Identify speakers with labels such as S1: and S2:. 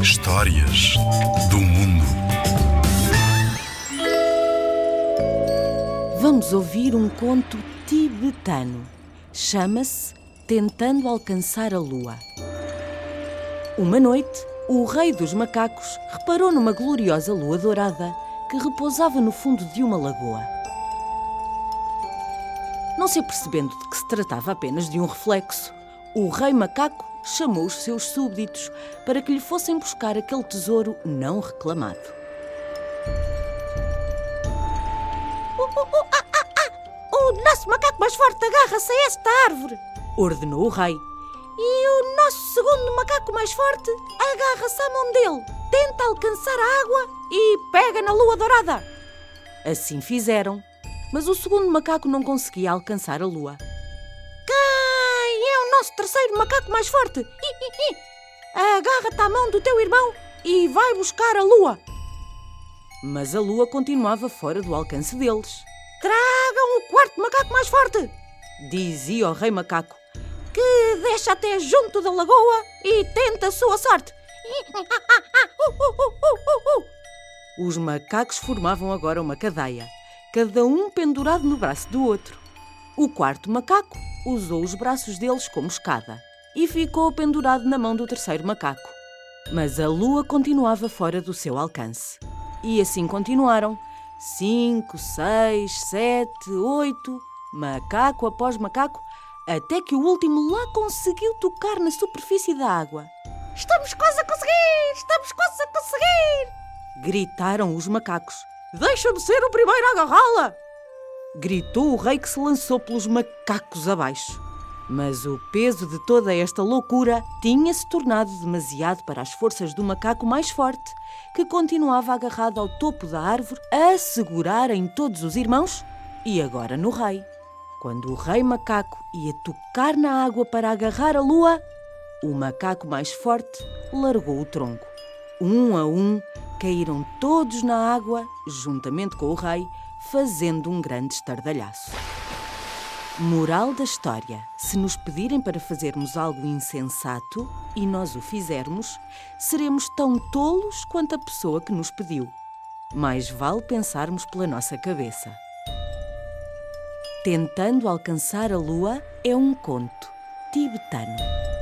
S1: Histórias do mundo.
S2: Vamos ouvir um conto tibetano. Chama-se Tentando Alcançar a Lua. Uma noite, o rei dos macacos reparou numa gloriosa lua dourada que repousava no fundo de uma lagoa. Não se apercebendo de que se tratava apenas de um reflexo, o rei macaco chamou os seus súbditos para que lhe fossem buscar aquele tesouro não reclamado.
S3: O nosso macaco mais forte agarra-se a esta árvore.
S2: Ordenou o rei.
S3: E o nosso segundo macaco mais forte agarra-se à mão dele, tenta alcançar a água e pega na lua dourada.
S2: Assim fizeram, mas o segundo macaco não conseguia alcançar a lua.
S3: Nosso terceiro macaco mais forte? Agarra-te à mão do teu irmão e vai buscar a lua.
S2: Mas a lua continuava fora do alcance deles.
S3: Tragam o quarto macaco mais forte,
S2: dizia o rei macaco,
S3: que deixa até junto da lagoa e tenta a sua sorte.
S2: Os macacos formavam agora uma cadeia, cada um pendurado no braço do outro. O quarto macaco usou os braços deles como escada e ficou pendurado na mão do terceiro macaco. Mas a lua continuava fora do seu alcance. E assim continuaram. Cinco, seis, sete, oito, macaco após macaco, até que o último lá conseguiu tocar na superfície da água.
S3: Estamos quase a conseguir! Estamos quase a conseguir!
S2: Gritaram os macacos.
S3: Deixa de ser o primeiro a agarrá-la!
S2: Gritou o rei que se lançou pelos macacos abaixo. Mas o peso de toda esta loucura tinha-se tornado demasiado para as forças do macaco mais forte, que continuava agarrado ao topo da árvore a segurar em todos os irmãos e agora no rei. Quando o rei macaco ia tocar na água para agarrar a lua, o macaco mais forte largou o tronco. Um a um caíram todos na água, juntamente com o rei, fazendo um grande estardalhaço. Moral da história: se nos pedirem para fazermos algo insensato e nós o fizermos, seremos tão tolos quanto a pessoa que nos pediu. Mais vale pensarmos pela nossa cabeça. Tentando alcançar a lua é um conto tibetano.